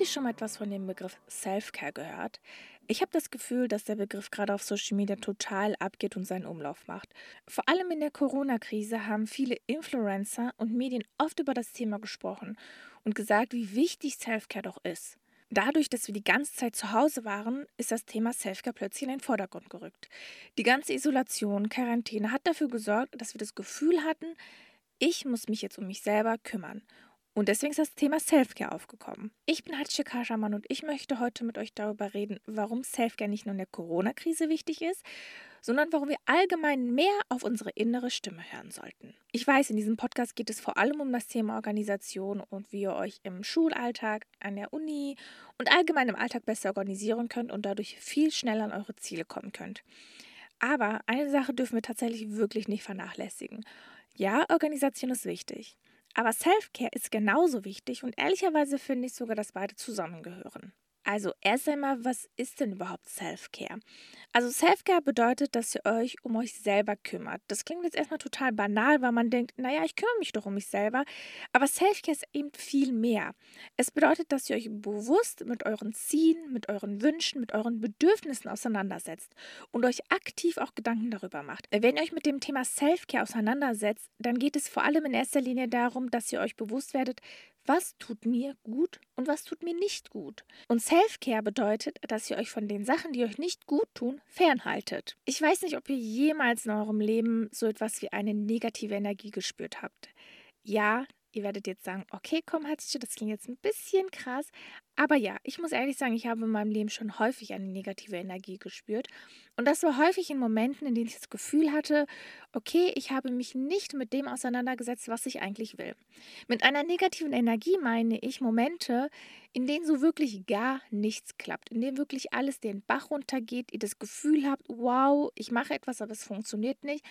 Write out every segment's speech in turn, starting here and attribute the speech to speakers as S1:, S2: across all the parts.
S1: Ihr schon mal etwas von dem Begriff Self-Care gehört? Ich habe das Gefühl, dass der Begriff gerade auf Social Media total abgeht und seinen Umlauf macht. Vor allem in der Corona-Krise haben viele Influencer und Medien oft über das Thema gesprochen und gesagt, wie wichtig Self-Care doch ist. Dadurch, dass wir die ganze Zeit zu Hause waren, ist das Thema Selfcare plötzlich in den Vordergrund gerückt. Die ganze Isolation, Quarantäne hat dafür gesorgt, dass wir das Gefühl hatten, ich muss mich jetzt um mich selber kümmern. Und deswegen ist das Thema Selfcare aufgekommen. Ich bin Hatice Kaschaman und ich möchte heute mit euch darüber reden, warum Selfcare nicht nur in der Corona-Krise wichtig ist, sondern warum wir allgemein mehr auf unsere innere Stimme hören sollten. Ich weiß, in diesem Podcast geht es vor allem um das Thema Organisation und wie ihr euch im Schulalltag, an der Uni und allgemein im Alltag besser organisieren könnt und dadurch viel schneller an eure Ziele kommen könnt. Aber eine Sache dürfen wir tatsächlich wirklich nicht vernachlässigen. Ja, Organisation ist wichtig. Aber Self-Care ist genauso wichtig und ehrlicherweise finde ich sogar, dass beide zusammengehören. Also erst einmal, was ist denn überhaupt Self-Care? Also Self-Care bedeutet, dass ihr euch um euch selber kümmert. Das klingt jetzt erstmal total banal, weil man denkt, naja, ich kümmere mich doch um mich selber. Aber Self-Care ist eben viel mehr. Es bedeutet, dass ihr euch bewusst mit euren Zielen, mit euren Wünschen, mit euren Bedürfnissen auseinandersetzt und euch aktiv auch Gedanken darüber macht. Wenn ihr euch mit dem Thema Self-Care auseinandersetzt, dann geht es vor allem in erster Linie darum, dass ihr euch bewusst werdet, was tut mir gut und was tut mir nicht gut. Und Self-Care bedeutet, dass ihr euch von den Sachen, die euch nicht gut tun, fernhaltet. Ich weiß nicht, ob ihr jemals in eurem Leben so etwas wie eine negative Energie gespürt habt. Ja, ihr werdet jetzt sagen, okay, komm, Hatze, das klingt jetzt ein bisschen krass. Aber ja, ich muss ehrlich sagen, ich habe in meinem Leben schon häufig eine negative Energie gespürt. Und das war häufig in Momenten, in denen ich das Gefühl hatte, okay, ich habe mich nicht mit dem auseinandergesetzt, was ich eigentlich will. Mit einer negativen Energie meine ich Momente, in denen so wirklich gar nichts klappt, in denen wirklich alles den Bach runtergeht, ihr das Gefühl habt, wow, ich mache etwas, aber es funktioniert nicht.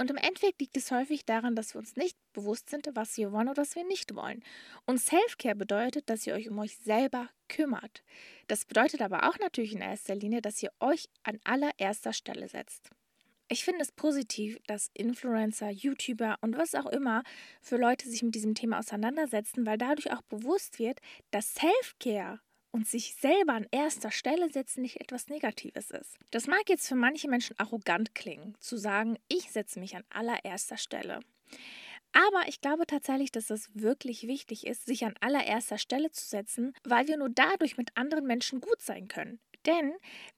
S1: Und im Endeffekt liegt es häufig daran, dass wir uns nicht bewusst sind, was wir wollen oder was wir nicht wollen. Und Self-Care bedeutet, dass ihr euch um euch selber kümmert. Das bedeutet aber auch natürlich in erster Linie, dass ihr euch an allererster Stelle setzt. Ich finde es positiv, dass Influencer, YouTuber und was auch immer für Leute sich mit diesem Thema auseinandersetzen, weil dadurch auch bewusst wird, dass Self-Care und sich selber an erster Stelle setzen nicht etwas Negatives ist. Das mag jetzt für manche Menschen arrogant klingen, zu sagen, ich setze mich an allererster Stelle. Aber ich glaube tatsächlich, dass es wirklich wichtig ist, sich an allererster Stelle zu setzen, weil wir nur dadurch mit anderen Menschen gut sein können. Denn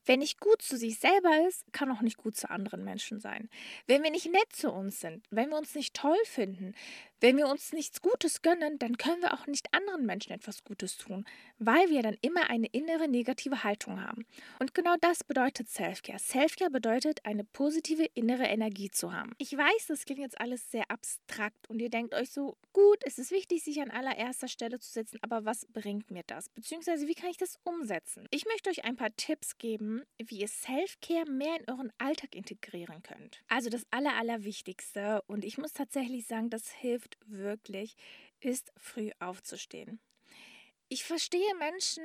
S1: wer nicht gut zu sich selber ist, kann auch nicht gut zu anderen Menschen sein. Wenn wir nicht nett zu uns sind, wenn wir uns nicht toll finden, wenn wir uns nichts Gutes gönnen, dann können wir auch nicht anderen Menschen etwas Gutes tun, weil wir dann immer eine innere negative Haltung haben. Und genau das bedeutet Selfcare. Selfcare bedeutet, eine positive innere Energie zu haben. Ich weiß, das klingt jetzt alles sehr abstrakt und ihr denkt euch so, gut, es ist wichtig, sich an allererster Stelle zu setzen, aber was bringt mir das? Beziehungsweise, wie kann ich das umsetzen? Ich möchte euch ein paar Tipps geben, wie ihr Selfcare mehr in euren Alltag integrieren könnt. Also das Aller, Allerwichtigste und ich muss tatsächlich sagen, das hilft hilft wirklich, ist früh aufzustehen. Ich verstehe Menschen,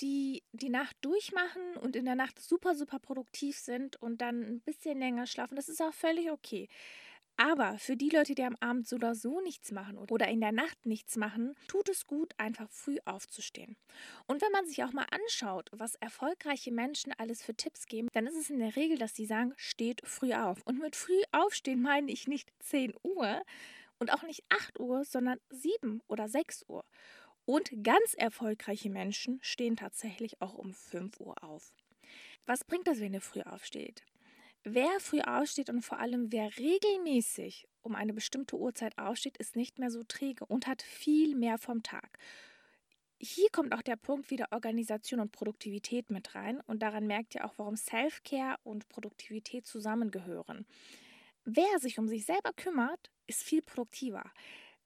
S1: die die Nacht durchmachen und in der Nacht super, super produktiv sind und dann ein bisschen länger schlafen. Das ist auch völlig okay. Aber für die Leute, die am Abend so oder so nichts machen oder in der Nacht nichts machen, tut es gut, einfach früh aufzustehen. Und wenn man sich auch mal anschaut, was erfolgreiche Menschen alles für Tipps geben, dann ist es in der Regel, dass sie sagen, steht früh auf. Und mit früh aufstehen meine ich nicht 10 Uhr, und auch nicht 8 Uhr, sondern 7 oder 6 Uhr. Und ganz erfolgreiche Menschen stehen tatsächlich auch um 5 Uhr auf. Was bringt das, wenn ihr früh aufsteht? Wer früh aufsteht und vor allem wer regelmäßig um eine bestimmte Uhrzeit aufsteht, ist nicht mehr so träge und hat viel mehr vom Tag. Hier kommt auch der Punkt wieder Organisation und Produktivität mit rein und daran merkt ihr auch, warum Self-Care und Produktivität zusammengehören. Wer sich um sich selber kümmert, ist viel produktiver.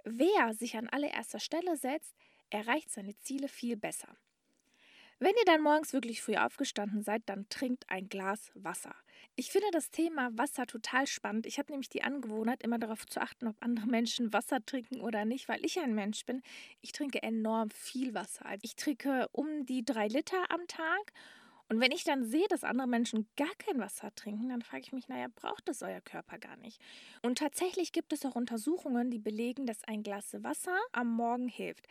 S1: Wer sich an allererster Stelle setzt, erreicht seine Ziele viel besser. Wenn ihr dann morgens wirklich früh aufgestanden seid, dann trinkt ein Glas Wasser. Ich finde das Thema Wasser total spannend. Ich habe nämlich die Angewohnheit, immer darauf zu achten, ob andere Menschen Wasser trinken oder nicht, weil ich ein Mensch bin. Ich trinke enorm viel Wasser. Ich trinke um die drei Liter am Tag und wenn ich dann sehe, dass andere Menschen gar kein Wasser trinken, dann frage ich mich, naja, braucht es euer Körper gar nicht? Und tatsächlich gibt es auch Untersuchungen, die belegen, dass ein Glas Wasser am Morgen hilft.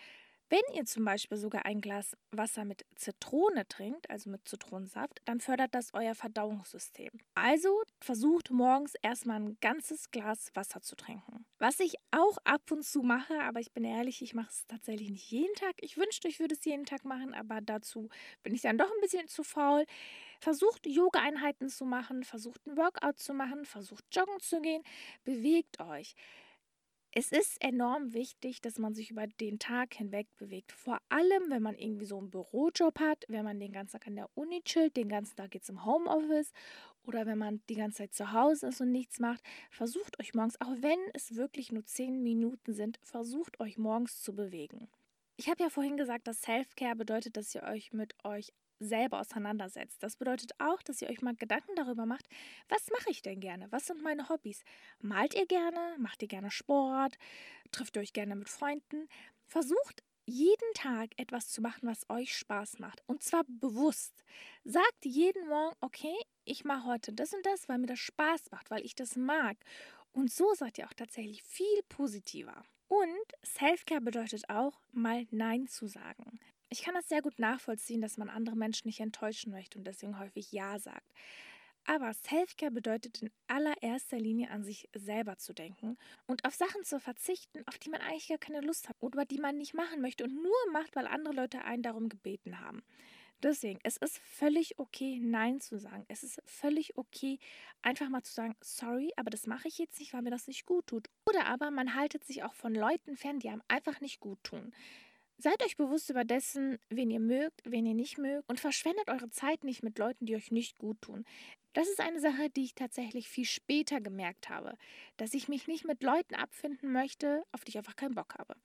S1: Wenn ihr zum Beispiel sogar ein Glas Wasser mit Zitrone trinkt, also mit Zitronensaft, dann fördert das euer Verdauungssystem. Also versucht morgens erstmal ein ganzes Glas Wasser zu trinken. Was ich auch ab und zu mache, aber ich bin ehrlich, ich mache es tatsächlich nicht jeden Tag. Ich wünschte, ich würde es jeden Tag machen, aber dazu bin ich dann doch ein bisschen zu faul. Versucht Yoga-Einheiten zu machen, versucht ein Workout zu machen, versucht joggen zu gehen, bewegt euch. Es ist enorm wichtig, dass man sich über den Tag hinweg bewegt. Vor allem, wenn man irgendwie so einen Bürojob hat, wenn man den ganzen Tag an der Uni chillt, den ganzen Tag jetzt im Homeoffice oder wenn man die ganze Zeit zu Hause ist und nichts macht. Versucht euch morgens, auch wenn es wirklich nur 10 Minuten sind, versucht euch morgens zu bewegen. Ich habe ja vorhin gesagt, dass Self-Care bedeutet, dass ihr euch mit euch selber auseinandersetzt. Das bedeutet auch, dass ihr euch mal Gedanken darüber macht, was mache ich denn gerne? Was sind meine Hobbys? Malt ihr gerne? Macht ihr gerne Sport? Trifft ihr euch gerne mit Freunden? Versucht jeden Tag etwas zu machen, was euch Spaß macht. Und zwar bewusst. Sagt jeden Morgen, okay, ich mache heute das und das, weil mir das Spaß macht, weil ich das mag. Und so seid ihr auch tatsächlich viel positiver. Und Selfcare bedeutet auch, mal Nein zu sagen. Ich kann das sehr gut nachvollziehen, dass man andere Menschen nicht enttäuschen möchte und deswegen häufig Ja sagt. Aber Selfcare bedeutet in allererster Linie an sich selber zu denken und auf Sachen zu verzichten, auf die man eigentlich gar keine Lust hat oder die man nicht machen möchte und nur macht, weil andere Leute einen darum gebeten haben. Deswegen, es ist völlig okay, Nein zu sagen. Es ist völlig okay, einfach mal zu sagen, sorry, aber das mache ich jetzt nicht, weil mir das nicht gut tut. Oder aber man haltet sich auch von Leuten fern, die einem einfach nicht gut tun. Seid euch bewusst über dessen, wen ihr mögt, wen ihr nicht mögt und verschwendet eure Zeit nicht mit Leuten, die euch nicht gut tun. Das ist eine Sache, die ich tatsächlich viel später gemerkt habe, dass ich mich nicht mit Leuten abfinden möchte, auf die ich einfach keinen Bock habe.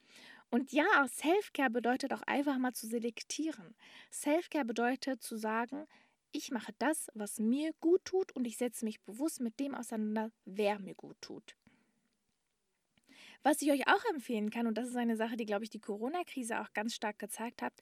S1: Und ja, Selfcare bedeutet auch einfach mal zu selektieren. Selfcare bedeutet zu sagen, ich mache das, was mir gut tut und ich setze mich bewusst mit dem auseinander, wer mir gut tut. Was ich euch auch empfehlen kann, und das ist eine Sache, die, glaube ich, die Corona-Krise auch ganz stark gezeigt hat,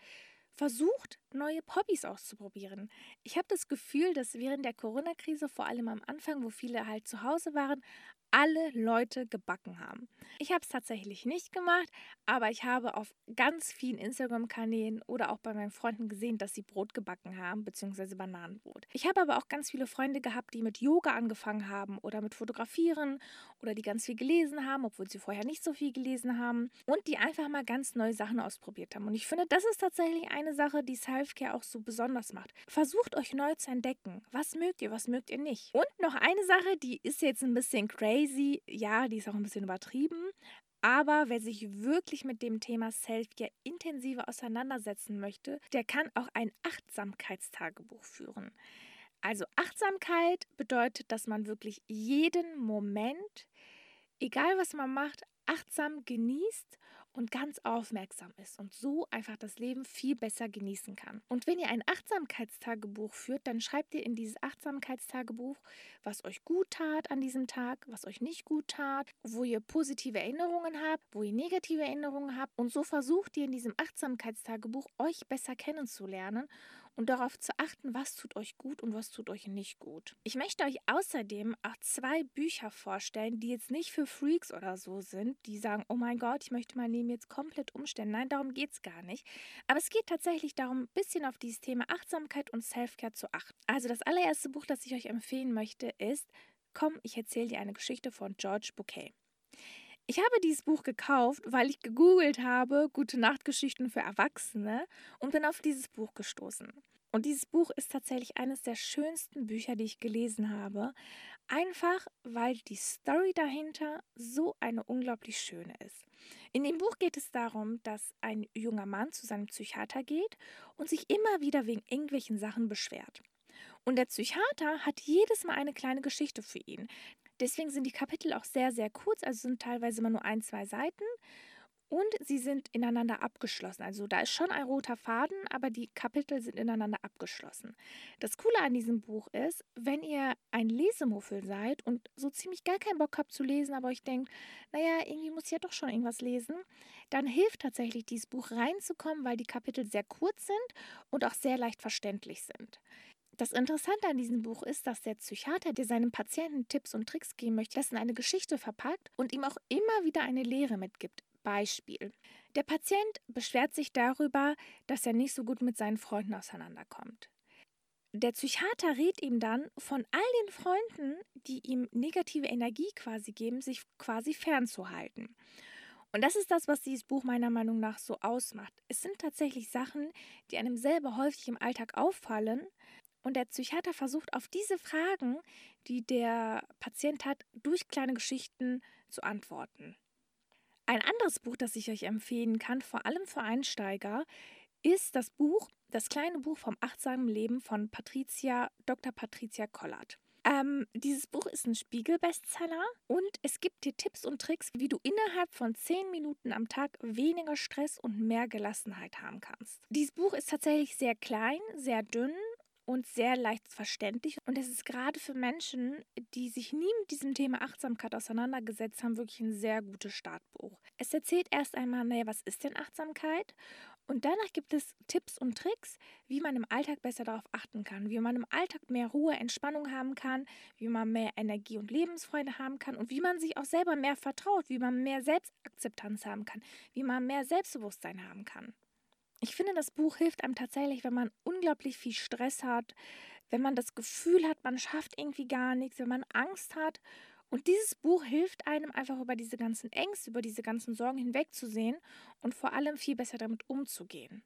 S1: versucht, neue Hobbys auszuprobieren. Ich habe das Gefühl, dass während der Corona-Krise, vor allem am Anfang, wo viele halt zu Hause waren, alle Leute gebacken haben. Ich habe es tatsächlich nicht gemacht, aber ich habe auf ganz vielen Instagram-Kanälen oder auch bei meinen Freunden gesehen, dass sie Brot gebacken haben, beziehungsweise Bananenbrot. Ich habe aber auch ganz viele Freunde gehabt, die mit Yoga angefangen haben oder mit Fotografieren oder die ganz viel gelesen haben, obwohl sie vorher nicht so viel gelesen haben und die einfach mal ganz neue Sachen ausprobiert haben. Und ich finde, das ist tatsächlich eine Sache, die Selfcare auch so besonders macht. Versucht euch neu zu entdecken. Was mögt ihr, was mögt ihr nicht? Und noch eine Sache, die ist jetzt ein bisschen crazy crazy. Ja, die ist auch ein bisschen übertrieben. Aber wer sich wirklich mit dem Thema Selfcare intensiver auseinandersetzen möchte, der kann auch ein Achtsamkeitstagebuch führen. Also Achtsamkeit bedeutet, dass man wirklich jeden Moment, egal was man macht, achtsam genießt und ganz aufmerksam ist und so einfach das Leben viel besser genießen kann. Und wenn ihr ein Achtsamkeitstagebuch führt, dann schreibt ihr in dieses Achtsamkeitstagebuch, was euch gut tat an diesem Tag, was euch nicht gut tat, wo ihr positive Erinnerungen habt, wo ihr negative Erinnerungen habt und so versucht ihr in diesem Achtsamkeitstagebuch euch besser kennenzulernen und darauf zu achten, was tut euch gut und was tut euch nicht gut. Ich möchte euch außerdem auch zwei Bücher vorstellen, die jetzt nicht für Freaks oder so sind, die sagen, oh mein Gott, ich möchte mein Leben jetzt komplett umstellen. Nein, darum geht es gar nicht. Aber es geht tatsächlich darum, ein bisschen auf dieses Thema Achtsamkeit und Selfcare zu achten. Also das allererste Buch, das ich euch empfehlen möchte, ist Komm, ich erzähle dir eine Geschichte von George Bouquet. Ich habe dieses Buch gekauft, weil ich gegoogelt habe, gute Nachtgeschichten für Erwachsene und bin auf dieses Buch gestoßen. Und dieses Buch ist tatsächlich eines der schönsten Bücher, die ich gelesen habe. Einfach weil die Story dahinter so eine unglaublich schöne ist. In dem Buch geht es darum, dass ein junger Mann zu seinem Psychiater geht und sich immer wieder wegen irgendwelchen Sachen beschwert. Und der Psychiater hat jedes Mal eine kleine Geschichte für ihn. Deswegen sind die Kapitel auch sehr, sehr kurz, also sind teilweise immer nur ein, zwei Seiten. Und sie sind ineinander abgeschlossen. Also da ist schon ein roter Faden, aber die Kapitel sind ineinander abgeschlossen. Das Coole an diesem Buch ist, wenn ihr ein Lesemuffel seid und so ziemlich gar keinen Bock habt zu lesen, aber euch denkt, naja, irgendwie muss ich ja doch schon irgendwas lesen, dann hilft tatsächlich dieses Buch reinzukommen, weil die Kapitel sehr kurz sind und auch sehr leicht verständlich sind. Das Interessante an diesem Buch ist, dass der Psychiater, der seinem Patienten Tipps und Tricks geben möchte, das in eine Geschichte verpackt und ihm auch immer wieder eine Lehre mitgibt. Beispiel. Der Patient beschwert sich darüber, dass er nicht so gut mit seinen Freunden auseinanderkommt. Der Psychiater rät ihm dann, von all den Freunden, die ihm negative Energie quasi geben, sich quasi fernzuhalten. Und das ist das, was dieses Buch meiner Meinung nach so ausmacht. Es sind tatsächlich Sachen, die einem selber häufig im Alltag auffallen. Und der Psychiater versucht auf diese Fragen, die der Patient hat, durch kleine Geschichten zu antworten. Ein anderes Buch, das ich euch empfehlen kann, vor allem für Einsteiger, ist das Buch, das kleine Buch vom achtsamen Leben von Patricia, Dr. Patricia Kollert. Ähm, dieses Buch ist ein Spiegel-Bestseller und es gibt dir Tipps und Tricks, wie du innerhalb von 10 Minuten am Tag weniger Stress und mehr Gelassenheit haben kannst. Dieses Buch ist tatsächlich sehr klein, sehr dünn und sehr leicht verständlich. Und es ist gerade für Menschen, die sich nie mit diesem Thema Achtsamkeit auseinandergesetzt haben, wirklich ein sehr gutes Startbuch. Es erzählt erst einmal, naja, was ist denn Achtsamkeit? Und danach gibt es Tipps und Tricks, wie man im Alltag besser darauf achten kann, wie man im Alltag mehr Ruhe, Entspannung haben kann, wie man mehr Energie und Lebensfreude haben kann und wie man sich auch selber mehr vertraut, wie man mehr Selbstakzeptanz haben kann, wie man mehr Selbstbewusstsein haben kann. Ich finde, das Buch hilft einem tatsächlich, wenn man unglaublich viel Stress hat, wenn man das Gefühl hat, man schafft irgendwie gar nichts, wenn man Angst hat. Und dieses Buch hilft einem einfach über diese ganzen Ängste, über diese ganzen Sorgen hinwegzusehen und vor allem viel besser damit umzugehen.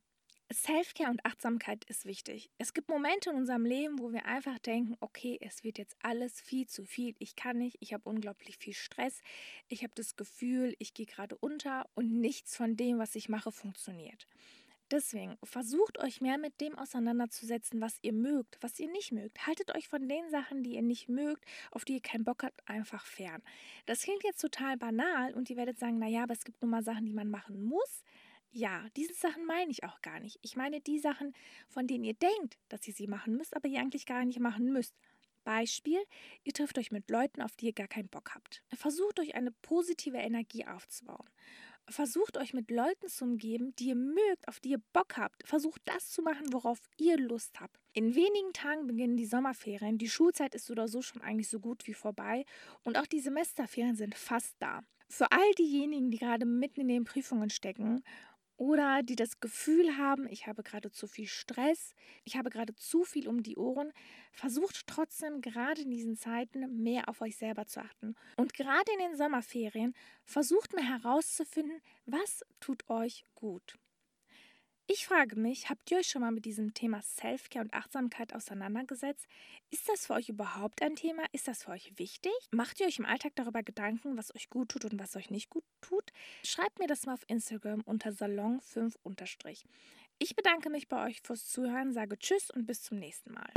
S1: Selfcare und Achtsamkeit ist wichtig. Es gibt Momente in unserem Leben, wo wir einfach denken, okay, es wird jetzt alles viel zu viel, ich kann nicht, ich habe unglaublich viel Stress, ich habe das Gefühl, ich gehe gerade unter und nichts von dem, was ich mache, funktioniert. Deswegen versucht euch mehr mit dem auseinanderzusetzen, was ihr mögt, was ihr nicht mögt. Haltet euch von den Sachen, die ihr nicht mögt, auf die ihr keinen Bock habt, einfach fern. Das klingt jetzt total banal und ihr werdet sagen, naja, aber es gibt nun mal Sachen, die man machen muss. Ja, diese Sachen meine ich auch gar nicht. Ich meine die Sachen, von denen ihr denkt, dass ihr sie machen müsst, aber ihr eigentlich gar nicht machen müsst. Beispiel, ihr trifft euch mit Leuten, auf die ihr gar keinen Bock habt. Versucht euch eine positive Energie aufzubauen. Versucht euch mit Leuten zu umgeben, die ihr mögt, auf die ihr Bock habt. Versucht das zu machen, worauf ihr Lust habt. In wenigen Tagen beginnen die Sommerferien. Die Schulzeit ist oder so schon eigentlich so gut wie vorbei. Und auch die Semesterferien sind fast da. Für all diejenigen, die gerade mitten in den Prüfungen stecken oder die das Gefühl haben, ich habe gerade zu viel Stress, ich habe gerade zu viel um die Ohren, versucht trotzdem gerade in diesen Zeiten mehr auf euch selber zu achten. Und gerade in den Sommerferien versucht mal herauszufinden, was tut euch gut. Ich frage mich, habt ihr euch schon mal mit diesem Thema Selfcare und Achtsamkeit auseinandergesetzt? Ist das für euch überhaupt ein Thema? Ist das für euch wichtig? Macht ihr euch im Alltag darüber Gedanken, was euch gut tut und was euch nicht gut tut? Schreibt mir das mal auf Instagram unter Salon5 Ich bedanke mich bei euch fürs Zuhören, sage Tschüss und bis zum nächsten Mal.